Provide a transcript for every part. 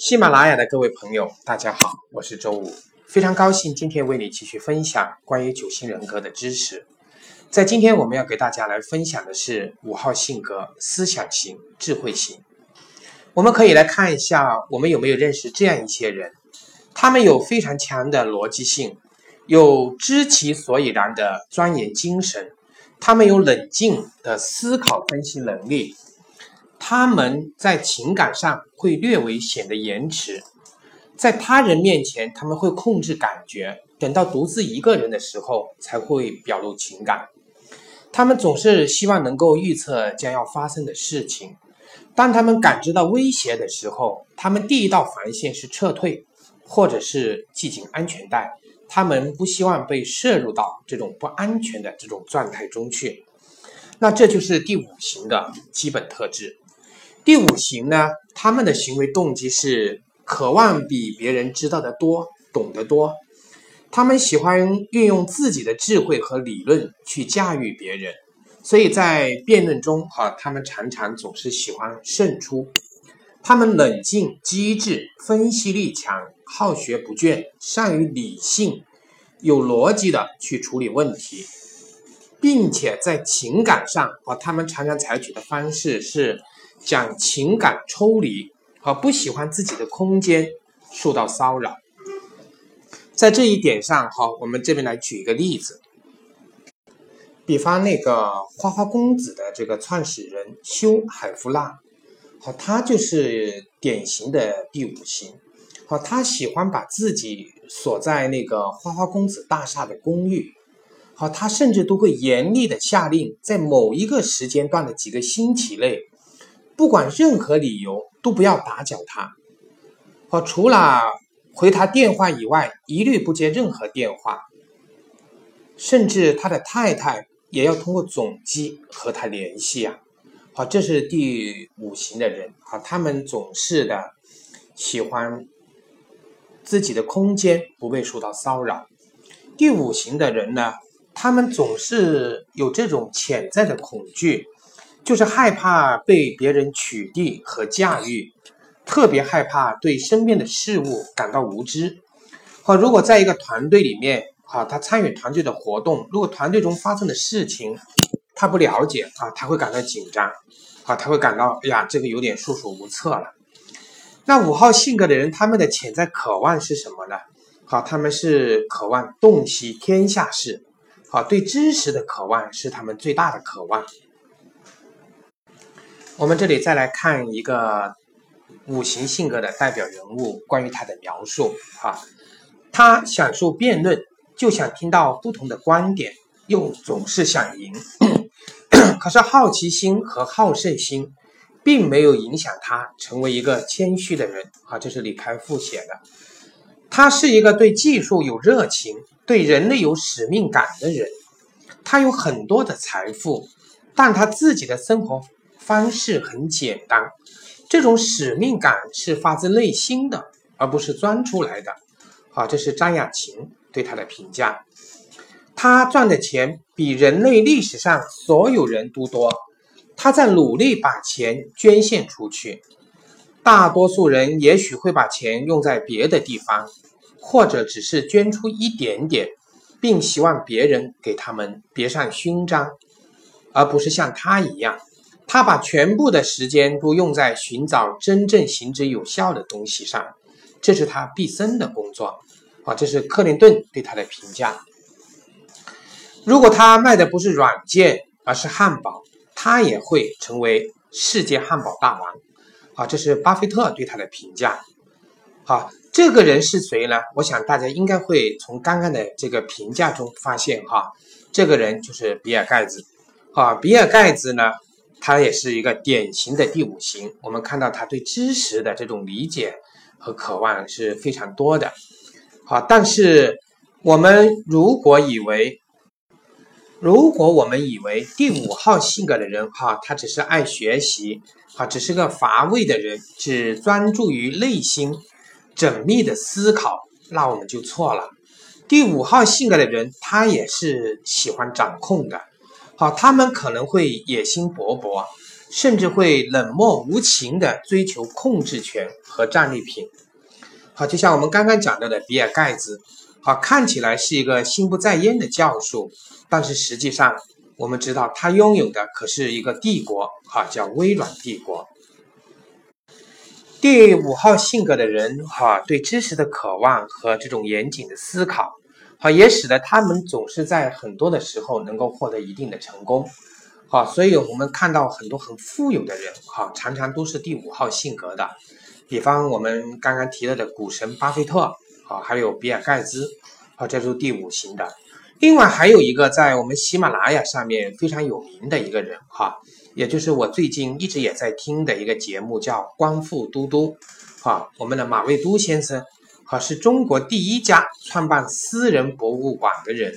喜马拉雅的各位朋友，大家好，我是周五，非常高兴今天为你继续分享关于九型人格的知识。在今天我们要给大家来分享的是五号性格：思想型、智慧型。我们可以来看一下，我们有没有认识这样一些人？他们有非常强的逻辑性，有知其所以然的钻研精神，他们有冷静的思考分析能力。他们在情感上会略微显得延迟，在他人面前他们会控制感觉，等到独自一个人的时候才会表露情感。他们总是希望能够预测将要发生的事情。当他们感知到威胁的时候，他们第一道防线是撤退，或者是系紧安全带。他们不希望被摄入到这种不安全的这种状态中去。那这就是第五型的基本特质。第五型呢，他们的行为动机是渴望比别人知道的多、懂得多。他们喜欢运用自己的智慧和理论去驾驭别人，所以在辩论中，哈，他们常常总是喜欢胜出。他们冷静、机智、分析力强、好学不倦，善于理性、有逻辑的去处理问题，并且在情感上，啊，他们常常采取的方式是。讲情感抽离和不喜欢自己的空间受到骚扰，在这一点上，好，我们这边来举一个例子，比方那个花花公子的这个创始人修海夫纳，好，他就是典型的第五型，好，他喜欢把自己锁在那个花花公子大厦的公寓，好，他甚至都会严厉的下令，在某一个时间段的几个星期内。不管任何理由都不要打搅他，好，除了回他电话以外，一律不接任何电话。甚至他的太太也要通过总机和他联系啊。好，这是第五型的人啊，他们总是的喜欢自己的空间不被受到骚扰。第五型的人呢，他们总是有这种潜在的恐惧。就是害怕被别人取缔和驾驭，特别害怕对身边的事物感到无知。好，如果在一个团队里面，好，他参与团队的活动，如果团队中发生的事情他不了解啊，他会感到紧张，好，他会感到哎呀，这个有点束手无策了。那五号性格的人，他们的潜在渴望是什么呢？好，他们是渴望洞悉天下事，好，对知识的渴望是他们最大的渴望。我们这里再来看一个五行性格的代表人物，关于他的描述啊，他享受辩论，就想听到不同的观点，又总是想赢。可是好奇心和好胜心并没有影响他成为一个谦虚的人啊，这是李开复写的。他是一个对技术有热情、对人类有使命感的人。他有很多的财富，但他自己的生活。方式很简单，这种使命感是发自内心的，而不是钻出来的。好，这是张雅琴对他的评价。他赚的钱比人类历史上所有人都多，他在努力把钱捐献出去。大多数人也许会把钱用在别的地方，或者只是捐出一点点，并希望别人给他们别上勋章，而不是像他一样。他把全部的时间都用在寻找真正行之有效的东西上，这是他毕生的工作。啊，这是克林顿对他的评价。如果他卖的不是软件，而是汉堡，他也会成为世界汉堡大王。啊，这是巴菲特对他的评价。好，这个人是谁呢？我想大家应该会从刚刚的这个评价中发现，哈，这个人就是比尔盖茨。啊，比尔盖茨呢？他也是一个典型的第五型，我们看到他对知识的这种理解和渴望是非常多的。好，但是我们如果以为，如果我们以为第五号性格的人哈，他只是爱学习，啊，只是个乏味的人，只专注于内心缜密的思考，那我们就错了。第五号性格的人，他也是喜欢掌控的。好，他们可能会野心勃勃，甚至会冷漠无情的追求控制权和战利品。好，就像我们刚刚讲到的比尔盖茨，好，看起来是一个心不在焉的教授，但是实际上我们知道他拥有的可是一个帝国，哈，叫微软帝国。第五号性格的人，哈，对知识的渴望和这种严谨的思考，好，也使得他们总是在很多的时候能够获得一定的成功，好，所以我们看到很多很富有的人，哈，常常都是第五号性格的。比方我们刚刚提到的股神巴菲特，啊，还有比尔盖茨，啊，这是第五型的。另外还有一个在我们喜马拉雅上面非常有名的一个人，哈。也就是我最近一直也在听的一个节目，叫《光复都督》，哈，我们的马未都先生，哈，是中国第一家创办私人博物馆的人，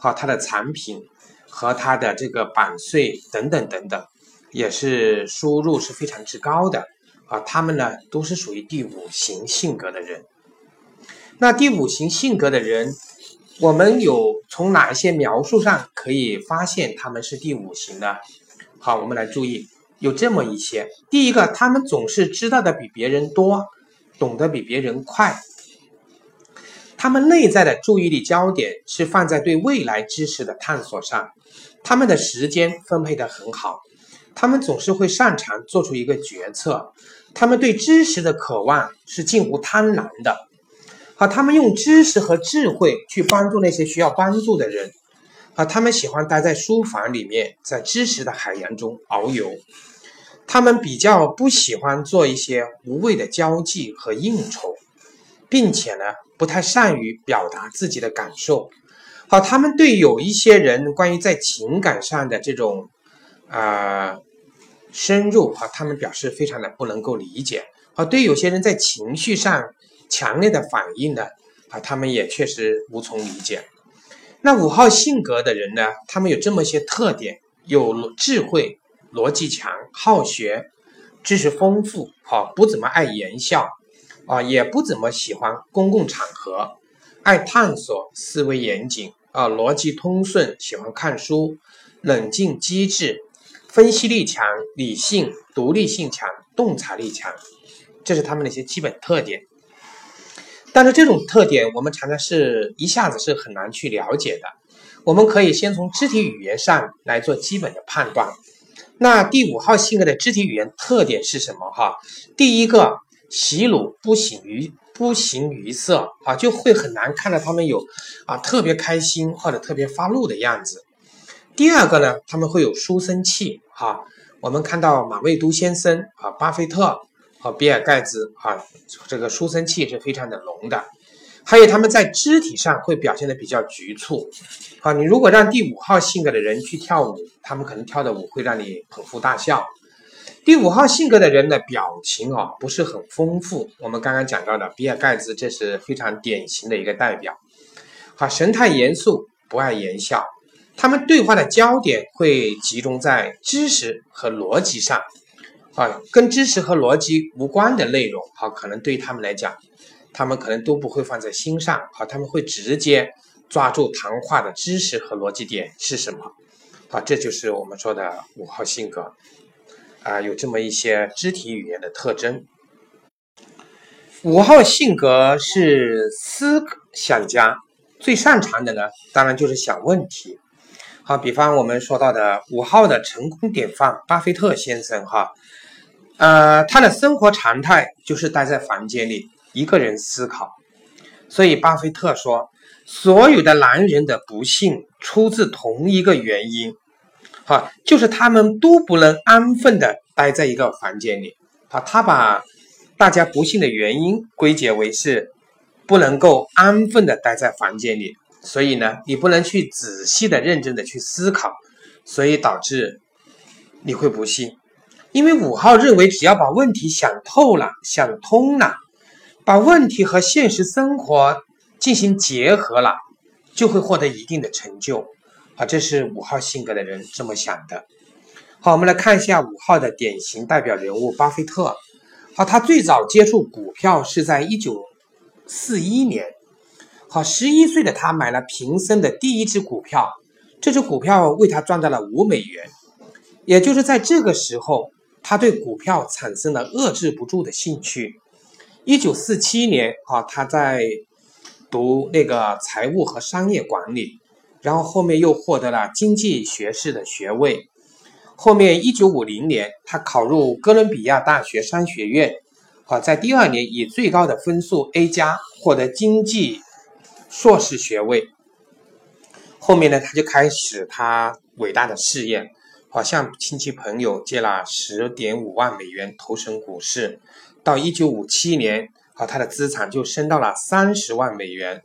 哈，他的产品和他的这个版税等等等等，也是收入是非常之高的，啊，他们呢都是属于第五型性格的人。那第五型性格的人，我们有从哪一些描述上可以发现他们是第五型的？好，我们来注意，有这么一些。第一个，他们总是知道的比别人多，懂得比别人快。他们内在的注意力焦点是放在对未来知识的探索上，他们的时间分配的很好，他们总是会擅长做出一个决策。他们对知识的渴望是近乎贪婪的。好，他们用知识和智慧去帮助那些需要帮助的人。啊，他们喜欢待在书房里面，在知识的海洋中遨游。他们比较不喜欢做一些无谓的交际和应酬，并且呢，不太善于表达自己的感受。好，他们对有一些人关于在情感上的这种啊深入啊，他们表示非常的不能够理解。好，对有些人在情绪上强烈的反应呢，啊，他们也确实无从理解。那五号性格的人呢？他们有这么些特点：有智慧、逻辑强、好学、知识丰富，好不怎么爱言笑，啊，也不怎么喜欢公共场合，爱探索，思维严谨，啊，逻辑通顺，喜欢看书，冷静机智，分析力强，理性、独立性强，洞察力强，这是他们的一些基本特点。但是这种特点，我们常常是一下子是很难去了解的。我们可以先从肢体语言上来做基本的判断。那第五号性格的肢体语言特点是什么？哈，第一个，喜怒不形于不形于色啊，就会很难看到他们有啊特别开心或者特别发怒的样子。第二个呢，他们会有书生气哈。我们看到马未都先生啊，巴菲特。和比尔盖茨啊，这个书生气是非常的浓的。还有他们在肢体上会表现的比较局促。好，你如果让第五号性格的人去跳舞，他们可能跳的舞会让你捧腹大笑。第五号性格的人的表情啊不是很丰富。我们刚刚讲到的比尔盖茨，这是非常典型的一个代表。好，神态严肃，不爱言笑。他们对话的焦点会集中在知识和逻辑上。啊，跟知识和逻辑无关的内容，好，可能对他们来讲，他们可能都不会放在心上，好，他们会直接抓住谈话的知识和逻辑点是什么，好，这就是我们说的五号性格，啊，有这么一些肢体语言的特征。五号性格是思想家，最擅长的呢，当然就是想问题。好，比方我们说到的五号的成功典范巴菲特先生，哈。呃，他的生活常态就是待在房间里一个人思考，所以巴菲特说，所有的男人的不幸出自同一个原因，哈，就是他们都不能安分的待在一个房间里，啊，他把大家不幸的原因归结为是不能够安分的待在房间里，所以呢，你不能去仔细的、认真的去思考，所以导致你会不幸。因为五号认为，只要把问题想透了、想通了，把问题和现实生活进行结合了，就会获得一定的成就。好，这是五号性格的人这么想的。好，我们来看一下五号的典型代表人物巴菲特。好，他最早接触股票是在一九四一年。好，十一岁的他买了平生的第一只股票，这只股票为他赚到了五美元。也就是在这个时候，他对股票产生了遏制不住的兴趣。一九四七年啊，他在读那个财务和商业管理，然后后面又获得了经济学士的学位。后面一九五零年，他考入哥伦比亚大学商学院，好，在第二年以最高的分数 A 加获得经济硕士学位。后面呢，他就开始他伟大的事业，好向亲戚朋友借了十点五万美元投身股市。到一九五七年，好他的资产就升到了三十万美元。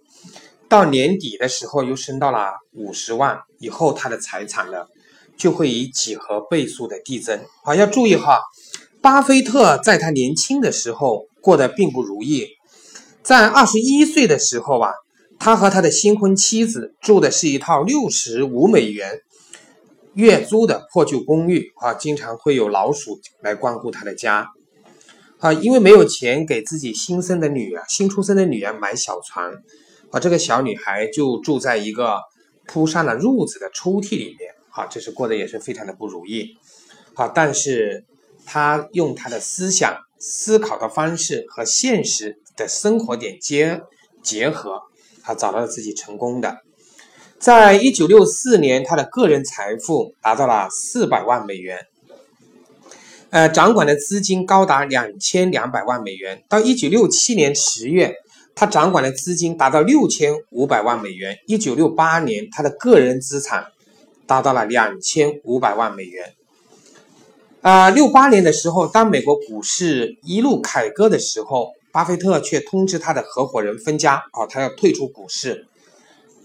到年底的时候，又升到了五十万。以后他的财产呢？就会以几何倍数的递增。好，要注意哈，巴菲特在他年轻的时候过得并不如意。在二十一岁的时候啊，他和他的新婚妻子住的是一套六十五美元月租的破旧公寓啊，经常会有老鼠来光顾他的家。啊，因为没有钱给自己新生的女儿、新出生的女儿买小床，啊，这个小女孩就住在一个铺上了褥子的抽屉里面。啊，这是过得也是非常的不如意。好，但是他用他的思想思考的方式和现实的生活点结结合，他找到了自己成功的。在一九六四年，他的个人财富达到了四百万美元，呃，掌管的资金高达两千两百万美元。到一九六七年十月，他掌管的资金达到六千五百万美元。一九六八年，他的个人资产。达到了两千五百万美元。啊，六八年的时候，当美国股市一路凯歌的时候，巴菲特却通知他的合伙人分家，啊，他要退出股市。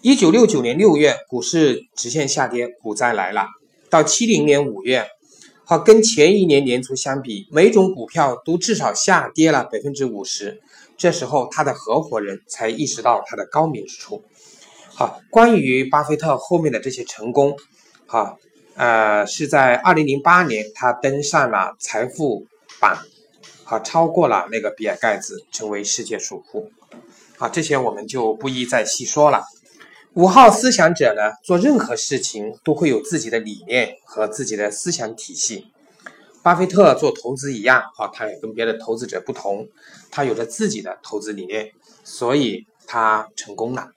一九六九年六月，股市直线下跌，股灾来了。到七零年五月，好，跟前一年年初相比，每种股票都至少下跌了百分之五十。这时候，他的合伙人才意识到他的高明之处。好，关于巴菲特后面的这些成功。好，呃，是在二零零八年，他登上了财富榜，好，超过了那个比尔盖茨，成为世界首富。好，这些我们就不一再细说了。五号思想者呢，做任何事情都会有自己的理念和自己的思想体系。巴菲特做投资一样，哈，他也跟别的投资者不同，他有着自己的投资理念，所以他成功了。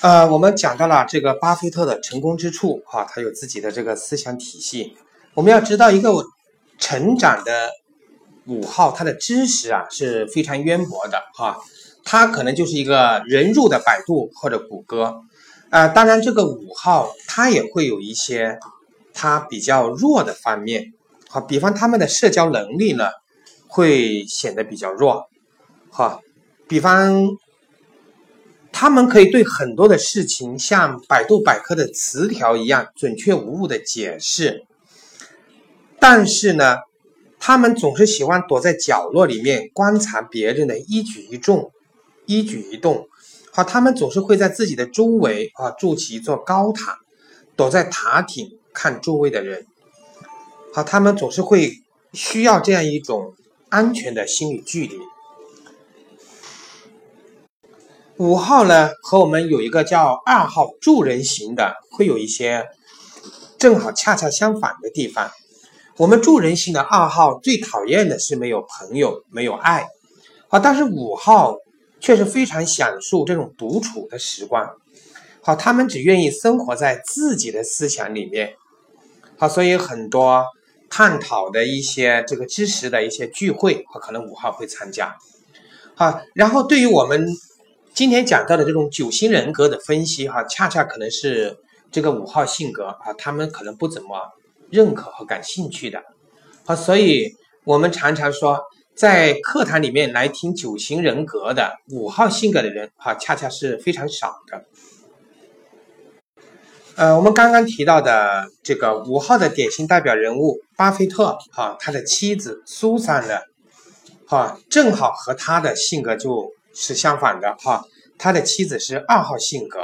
呃，我们讲到了这个巴菲特的成功之处，哈，他有自己的这个思想体系。我们要知道，一个成长的五号，他的知识啊是非常渊博的，哈，他可能就是一个人入的百度或者谷歌。啊，当然这个五号他也会有一些他比较弱的方面，好，比方他们的社交能力呢会显得比较弱，好，比方。他们可以对很多的事情像百度百科的词条一样准确无误的解释，但是呢，他们总是喜欢躲在角落里面观察别人的一举一动，一举一动。好，他们总是会在自己的周围啊筑起一座高塔，躲在塔顶看周围的人。好，他们总是会需要这样一种安全的心理距离。五号呢，和我们有一个叫二号助人型的，会有一些正好恰恰相反的地方。我们助人型的二号最讨厌的是没有朋友、没有爱，好，但是五号却是非常享受这种独处的时光。好，他们只愿意生活在自己的思想里面。好，所以很多探讨的一些这个知识的一些聚会，可能五号会参加。好，然后对于我们。今天讲到的这种九型人格的分析，哈，恰恰可能是这个五号性格啊，他们可能不怎么认可和感兴趣的，好，所以我们常常说，在课堂里面来听九型人格的五号性格的人，哈，恰恰是非常少的。呃，我们刚刚提到的这个五号的典型代表人物巴菲特，哈，他的妻子苏珊呢，哈，正好和他的性格就。是相反的哈，他的妻子是二号性格，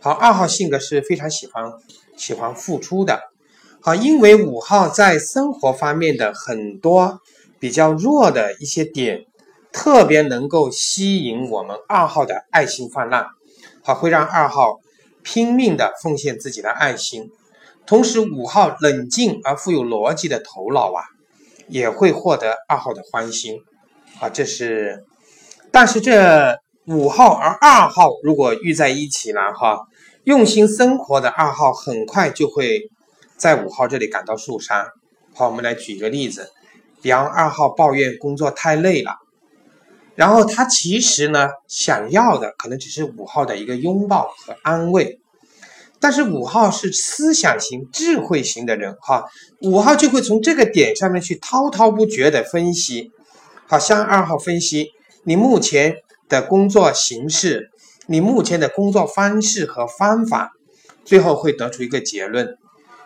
好，二号性格是非常喜欢喜欢付出的，好，因为五号在生活方面的很多比较弱的一些点，特别能够吸引我们二号的爱心泛滥，好，会让二号拼命的奉献自己的爱心，同时五号冷静而富有逻辑的头脑啊，也会获得二号的欢心啊。这是，但是这五号而二号如果遇在一起了哈，用心生活的二号很快就会在五号这里感到受伤。好，我们来举一个例子，比方二号抱怨工作太累了。然后他其实呢，想要的可能只是五号的一个拥抱和安慰，但是五号是思想型、智慧型的人，哈，五号就会从这个点上面去滔滔不绝的分析，好，向二号分析你目前的工作形式，你目前的工作方式和方法，最后会得出一个结论，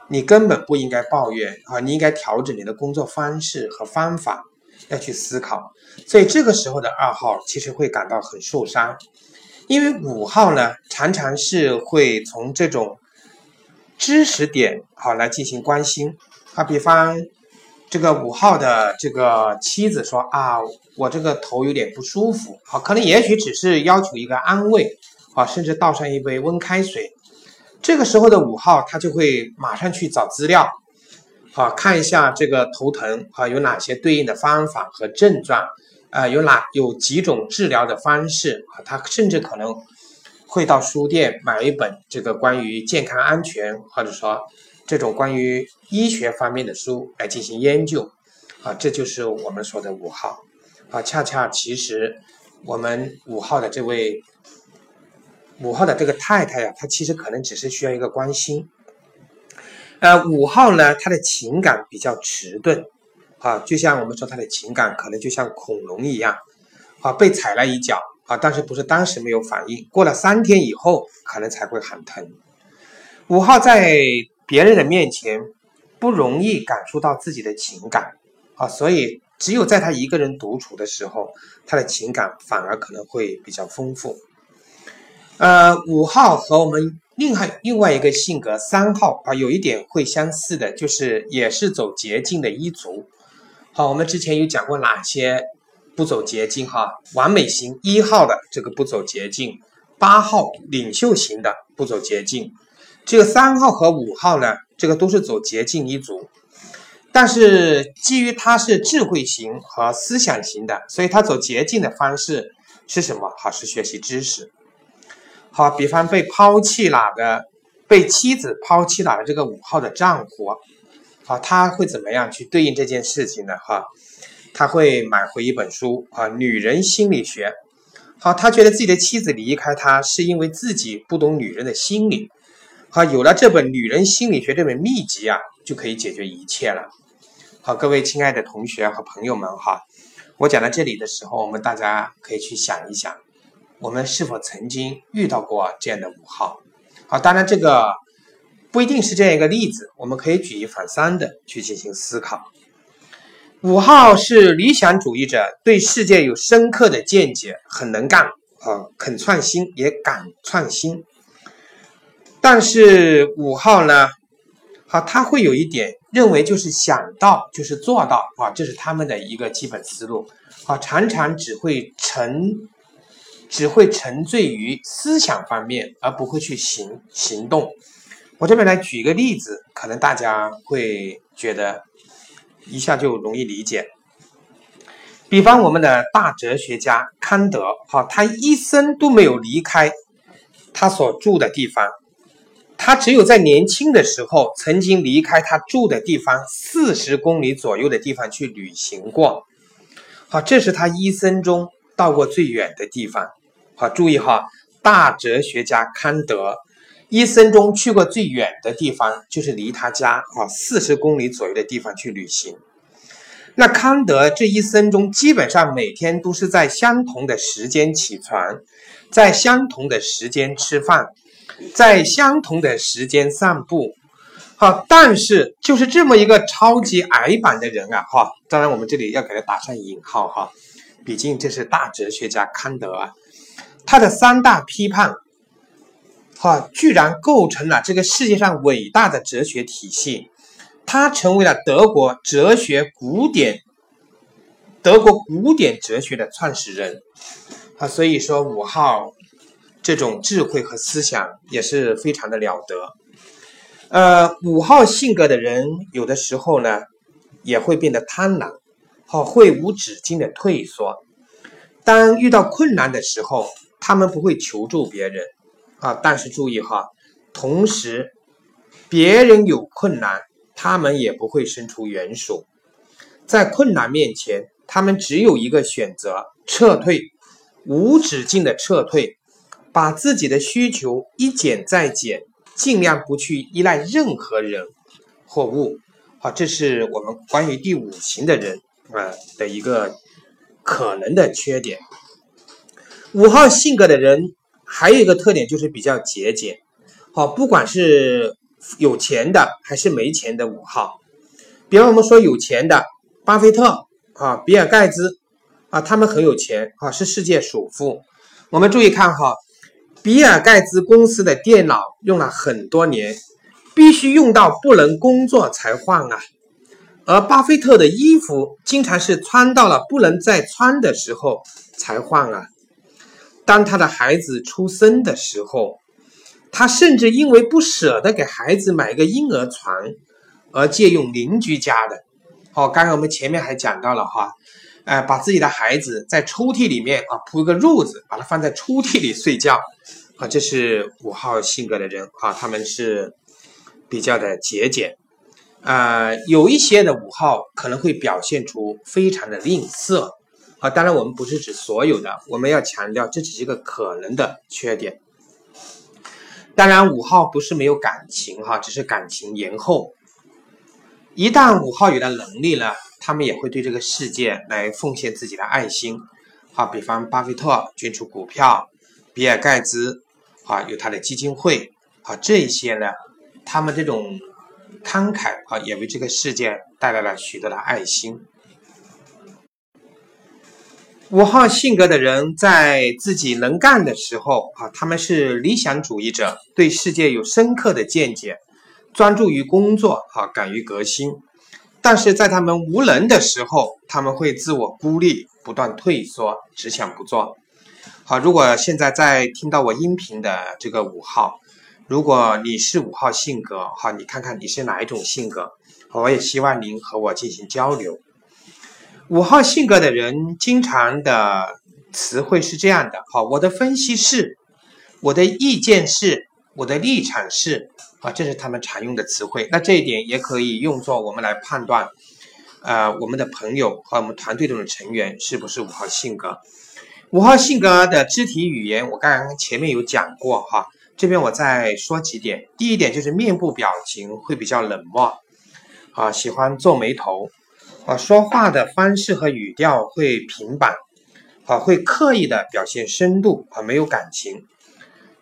你根本不应该抱怨啊，你应该调整你的工作方式和方法。要去思考，所以这个时候的二号其实会感到很受伤，因为五号呢常常是会从这种知识点好来进行关心。啊，比方这个五号的这个妻子说啊，我这个头有点不舒服，好，可能也许只是要求一个安慰啊，甚至倒上一杯温开水，这个时候的五号他就会马上去找资料。好，看一下这个头疼啊，有哪些对应的方法和症状啊？有哪有几种治疗的方式啊？他甚至可能会到书店买一本这个关于健康安全或者说这种关于医学方面的书来进行研究啊。这就是我们说的五号啊。恰恰其实我们五号的这位五号的这个太太呀，她其实可能只是需要一个关心。呃，五号呢，他的情感比较迟钝，啊，就像我们说他的情感可能就像恐龙一样，啊，被踩了一脚，啊，但是不是当时没有反应，过了三天以后可能才会喊疼。五号在别人的面前不容易感受到自己的情感，啊，所以只有在他一个人独处的时候，他的情感反而可能会比较丰富。呃，五号和我们。另外另外一个性格三号啊，有一点会相似的，就是也是走捷径的一族。好，我们之前有讲过哪些不走捷径哈？完美型一号的这个不走捷径，八号领袖型的不走捷径，这个三号和五号呢，这个都是走捷径一族。但是基于他是智慧型和思想型的，所以他走捷径的方式是什么？好，是学习知识。好，比方被抛弃了的，被妻子抛弃了的这个五号的丈夫，好，他会怎么样去对应这件事情呢？哈，他会买回一本书啊，《女人心理学》。好，他觉得自己的妻子离开他是因为自己不懂女人的心理。好，有了这本《女人心理学》这本秘籍啊，就可以解决一切了。好，各位亲爱的同学和朋友们哈，我讲到这里的时候，我们大家可以去想一想。我们是否曾经遇到过这样的五号？好，当然这个不一定是这样一个例子，我们可以举一反三的去进行思考。五号是理想主义者，对世界有深刻的见解，很能干啊，肯创新也敢创新。但是五号呢，好，他会有一点认为就是想到就是做到啊，这是他们的一个基本思路啊，常常只会成。只会沉醉于思想方面，而不会去行行动。我这边来举一个例子，可能大家会觉得一下就容易理解。比方我们的大哲学家康德，哈，他一生都没有离开他所住的地方，他只有在年轻的时候曾经离开他住的地方四十公里左右的地方去旅行过。好，这是他一生中到过最远的地方。好，注意哈，大哲学家康德一生中去过最远的地方，就是离他家啊四十公里左右的地方去旅行。那康德这一生中，基本上每天都是在相同的时间起床，在相同的时间吃饭，在相同的时间散步。好，但是就是这么一个超级矮板的人啊，哈，当然我们这里要给他打上引号哈，毕竟这是大哲学家康德啊。他的三大批判，哈，居然构成了这个世界上伟大的哲学体系。他成为了德国哲学古典、德国古典哲学的创始人。啊，所以说五号这种智慧和思想也是非常的了得。呃，五号性格的人有的时候呢，也会变得贪婪，好，会无止境的退缩。当遇到困难的时候，他们不会求助别人，啊，但是注意哈，同时，别人有困难，他们也不会伸出援手。在困难面前，他们只有一个选择：撤退，无止境的撤退，把自己的需求一减再减。尽量不去依赖任何人或物，好，这是我们关于第五型的人啊的一个可能的缺点。五号性格的人还有一个特点就是比较节俭，好，不管是有钱的还是没钱的五号，比方我们说有钱的巴菲特啊、比尔盖茨啊，他们很有钱啊，是世界首富。我们注意看哈。比尔盖茨公司的电脑用了很多年，必须用到不能工作才换啊。而巴菲特的衣服经常是穿到了不能再穿的时候才换啊。当他的孩子出生的时候，他甚至因为不舍得给孩子买个婴儿床，而借用邻居家的。好，刚刚我们前面还讲到了哈，呃，把自己的孩子在抽屉里面啊铺个褥子，把它放在抽屉里睡觉。啊，这是五号性格的人啊，他们是比较的节俭啊，有一些的五号可能会表现出非常的吝啬啊。当然，我们不是指所有的，我们要强调这只是一个可能的缺点。当然，五号不是没有感情哈，只是感情延后。一旦五号有了能力呢，他们也会对这个世界来奉献自己的爱心。好，比方巴菲特捐出股票，比尔盖茨。啊，有他的基金会啊，这些呢，他们这种慷慨啊，也为这个世界带来了许多的爱心。五号性格的人在自己能干的时候啊，他们是理想主义者，对世界有深刻的见解，专注于工作啊，敢于革新。但是在他们无能的时候，他们会自我孤立，不断退缩，只想不做。好，如果现在在听到我音频的这个五号，如果你是五号性格，好，你看看你是哪一种性格，我也希望您和我进行交流。五号性格的人经常的词汇是这样的，好，我的分析是，我的意见是，我的立场是，啊，这是他们常用的词汇。那这一点也可以用作我们来判断，呃，我们的朋友和我们团队中的成员是不是五号性格。五号性格的肢体语言，我刚刚前面有讲过哈，这边我再说几点。第一点就是面部表情会比较冷漠，啊，喜欢皱眉头，啊，说话的方式和语调会平板，啊，会刻意的表现深度，啊，没有感情，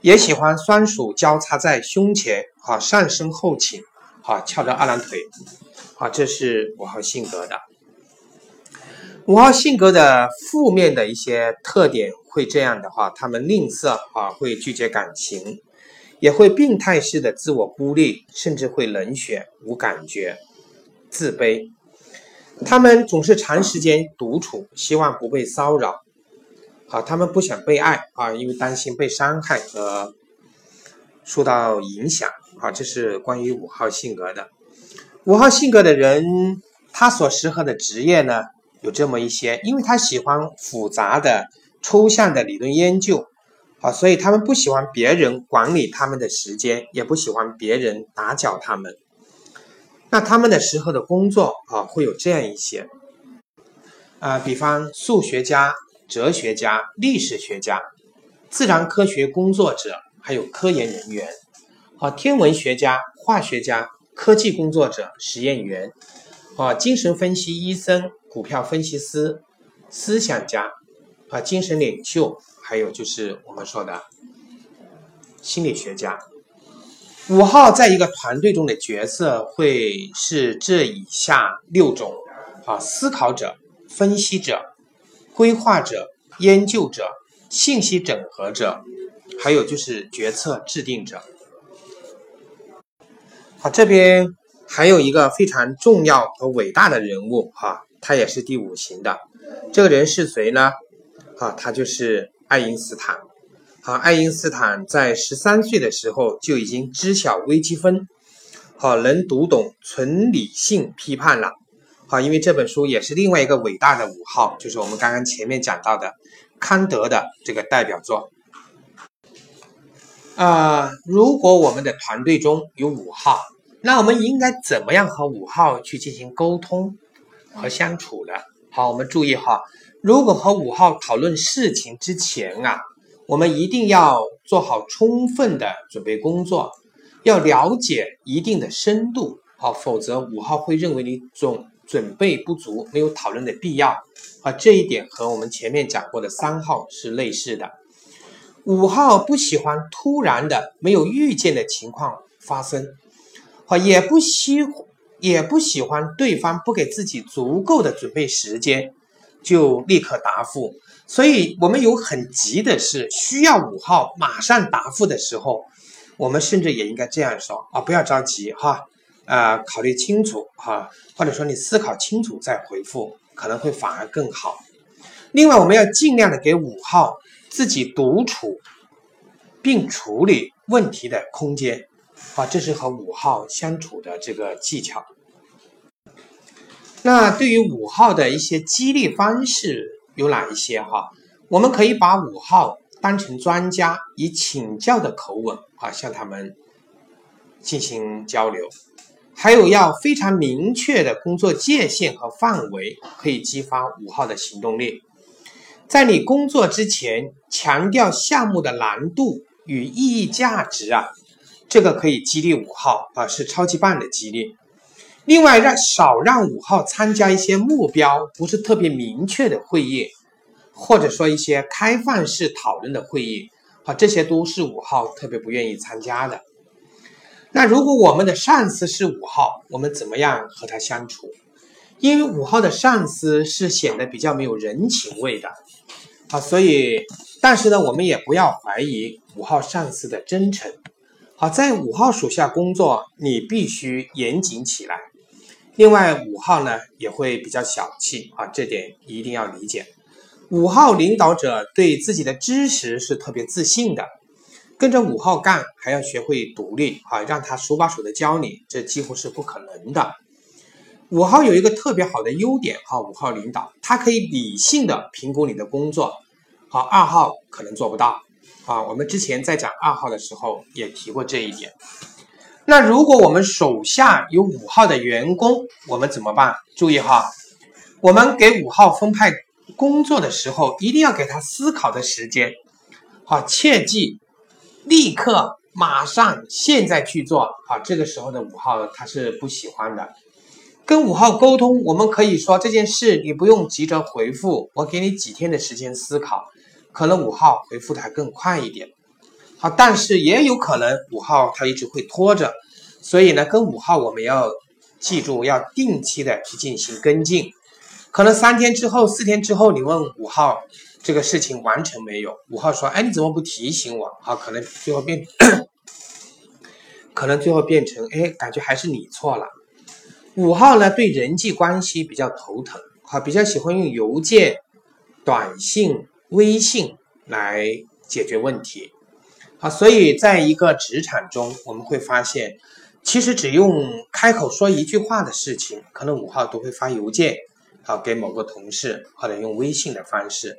也喜欢双手交叉在胸前，啊，上身后倾，啊，翘着二郎腿，啊，这是五号性格的。五号性格的负面的一些特点会这样的话，他们吝啬啊，会拒绝感情，也会病态式的自我孤立，甚至会冷血、无感觉、自卑。他们总是长时间独处，希望不被骚扰。啊，他们不想被爱啊，因为担心被伤害和受到影响。啊，这是关于五号性格的。五号性格的人，他所适合的职业呢？有这么一些，因为他喜欢复杂的、抽象的理论研究，啊，所以他们不喜欢别人管理他们的时间，也不喜欢别人打搅他们。那他们的时候的工作啊，会有这样一些，啊，比方数学家、哲学家、历史学家、自然科学工作者，还有科研人员，啊，天文学家、化学家、科技工作者、实验员，啊，精神分析医生。股票分析师、思想家啊、精神领袖，还有就是我们说的心理学家。五号在一个团队中的角色会是这以下六种啊：思考者、分析者、规划者、研究者、信息整合者，还有就是决策制定者。好，这边还有一个非常重要和伟大的人物哈。他也是第五型的，这个人是谁呢？啊，他就是爱因斯坦。啊，爱因斯坦在十三岁的时候就已经知晓微积分，好，能读懂纯理性批判了。好，因为这本书也是另外一个伟大的五号，就是我们刚刚前面讲到的康德的这个代表作。啊，如果我们的团队中有五号，那我们应该怎么样和五号去进行沟通和相处呢？好，我们注意哈，如果和五号讨论事情之前啊，我们一定要做好充分的准备工作，要了解一定的深度，好，否则五号会认为你总准备不足，没有讨论的必要。啊，这一点和我们前面讲过的三号是类似的。五号不喜欢突然的、没有预见的情况发生，啊，也不喜也不喜欢对方不给自己足够的准备时间就立刻答复。所以，我们有很急的事需要五号马上答复的时候，我们甚至也应该这样说啊，不要着急哈，啊，考虑清楚哈，或者说你思考清楚再回复，可能会反而更好。另外，我们要尽量的给五号。自己独处并处理问题的空间，啊，这是和五号相处的这个技巧。那对于五号的一些激励方式有哪一些？哈，我们可以把五号当成专家，以请教的口吻啊向他们进行交流。还有要非常明确的工作界限和范围，可以激发五号的行动力。在你工作之前，强调项目的难度与意义价值啊，这个可以激励五号啊，是超级棒的激励。另外，让少让五号参加一些目标不是特别明确的会议，或者说一些开放式讨论的会议啊，这些都是五号特别不愿意参加的。那如果我们的上司是五号，我们怎么样和他相处？因为五号的上司是显得比较没有人情味的，好，所以，但是呢，我们也不要怀疑五号上司的真诚。好，在五号属下工作，你必须严谨起来。另外，五号呢也会比较小气啊，这点一定要理解。五号领导者对自己的知识是特别自信的，跟着五号干还要学会独立啊，让他手把手的教你，这几乎是不可能的。五号有一个特别好的优点哈，五号领导他可以理性的评估你的工作，好，二号可能做不到啊。我们之前在讲二号的时候也提过这一点。那如果我们手下有五号的员工，我们怎么办？注意哈，我们给五号分派工作的时候，一定要给他思考的时间，好，切记立刻、马上、现在去做，好，这个时候的五号他是不喜欢的。跟五号沟通，我们可以说这件事你不用急着回复，我给你几天的时间思考，可能五号回复的还更快一点。好，但是也有可能五号他一直会拖着，所以呢，跟五号我们要记住要定期的去进行跟进。可能三天之后、四天之后，你问五号这个事情完成没有？五号说：“哎，你怎么不提醒我？”好，可能最后变，可能最后变成哎，感觉还是你错了。五号呢，对人际关系比较头疼，好，比较喜欢用邮件、短信、微信来解决问题，好，所以在一个职场中，我们会发现，其实只用开口说一句话的事情，可能五号都会发邮件，好给某个同事，或者用微信的方式，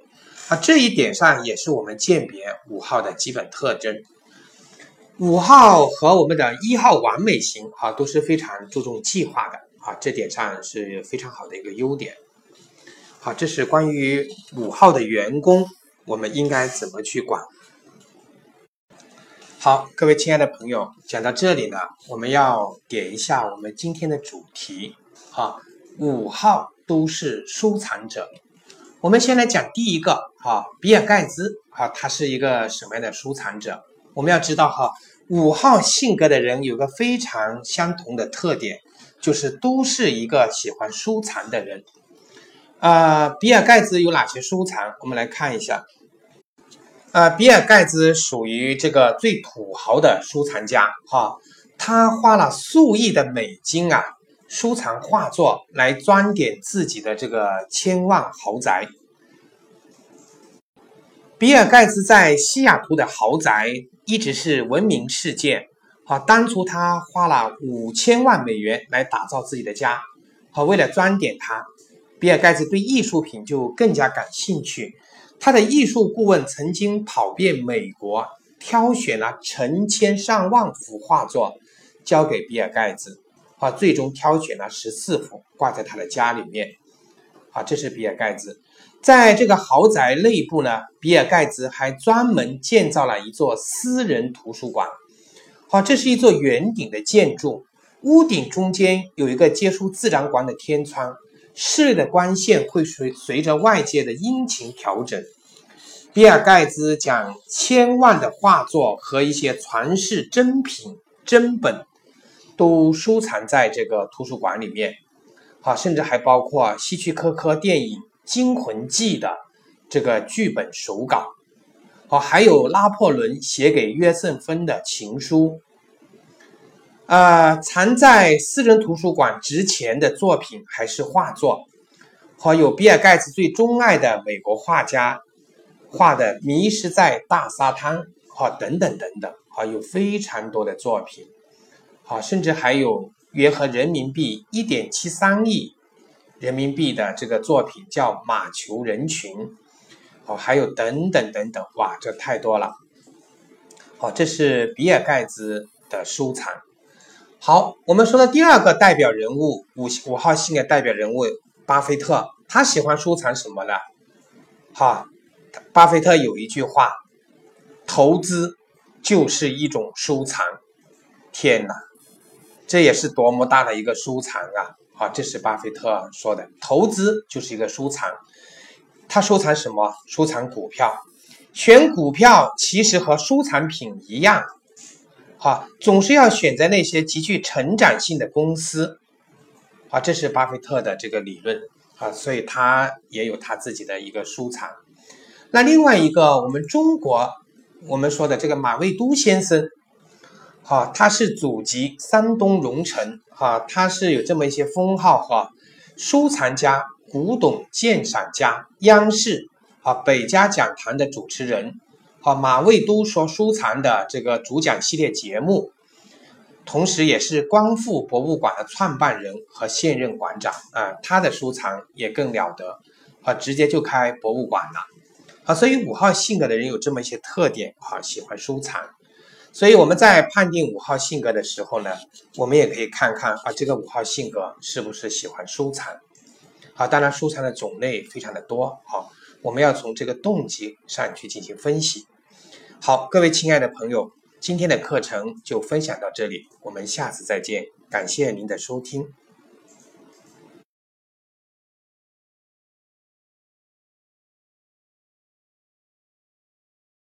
啊，这一点上也是我们鉴别五号的基本特征。五号和我们的一号完美型啊都是非常注重计划的啊，这点上是非常好的一个优点。好，这是关于五号的员工，我们应该怎么去管？好，各位亲爱的朋友，讲到这里呢，我们要点一下我们今天的主题啊，五号都是收藏者。我们先来讲第一个啊，比尔盖茨啊，他是一个什么样的收藏者？我们要知道哈。五号性格的人有个非常相同的特点，就是都是一个喜欢收藏的人。啊，比尔盖茨有哪些收藏？我们来看一下。啊，比尔盖茨属于这个最土豪的收藏家，哈，他花了数亿的美金啊，收藏画作来装点自己的这个千万豪宅。比尔盖茨在西雅图的豪宅。一直是闻名世界，好，当初他花了五千万美元来打造自己的家。好，为了装点它，比尔盖茨对艺术品就更加感兴趣。他的艺术顾问曾经跑遍美国，挑选了成千上万幅画作，交给比尔盖茨。啊，最终挑选了十四幅挂在他的家里面。啊，这是比尔盖茨。在这个豪宅内部呢，比尔盖茨还专门建造了一座私人图书馆。好，这是一座圆顶的建筑。屋顶中间有一个接触自然光的天窗，室内的光线会随随着外界的阴晴调整。比尔盖茨将千万的画作和一些传世珍品、珍本都收藏在这个图书馆里面。好，甚至还包括希区柯克电影《惊魂记》的这个剧本手稿。好，还有拿破仑写给约瑟芬的情书。呃，藏在私人图书馆值钱的作品还是画作，好有比尔盖茨最钟爱的美国画家画的《迷失在大沙滩》好等等等等，好有非常多的作品，好甚至还有约合人民币一点七三亿人民币的这个作品叫《马球人群》，好还有等等等等，哇，这太多了，好这是比尔盖茨的收藏。好，我们说的第二个代表人物，五五号系列代表人物巴菲特，他喜欢收藏什么呢？哈，巴菲特有一句话：投资就是一种收藏。天哪，这也是多么大的一个收藏啊！好，这是巴菲特说的，投资就是一个收藏。他收藏什么？收藏股票。选股票其实和收藏品一样。好，总是要选择那些极具成长性的公司，啊，这是巴菲特的这个理论。啊，所以他也有他自己的一个收藏。那另外一个，我们中国我们说的这个马未都先生，哈，他是祖籍山东荣成，哈，他是有这么一些封号。哈，收藏家、古董鉴赏家、央视啊北家讲坛的主持人。好，马未都所收藏的这个主讲系列节目，同时也是光复博物馆的创办人和现任馆长啊，他的收藏也更了得，啊，直接就开博物馆了，好，所以五号性格的人有这么一些特点，啊，喜欢收藏，所以我们在判定五号性格的时候呢，我们也可以看看啊，这个五号性格是不是喜欢收藏，好，当然收藏的种类非常的多，好。我们要从这个动机上去进行分析。好，各位亲爱的朋友，今天的课程就分享到这里，我们下次再见，感谢您的收听。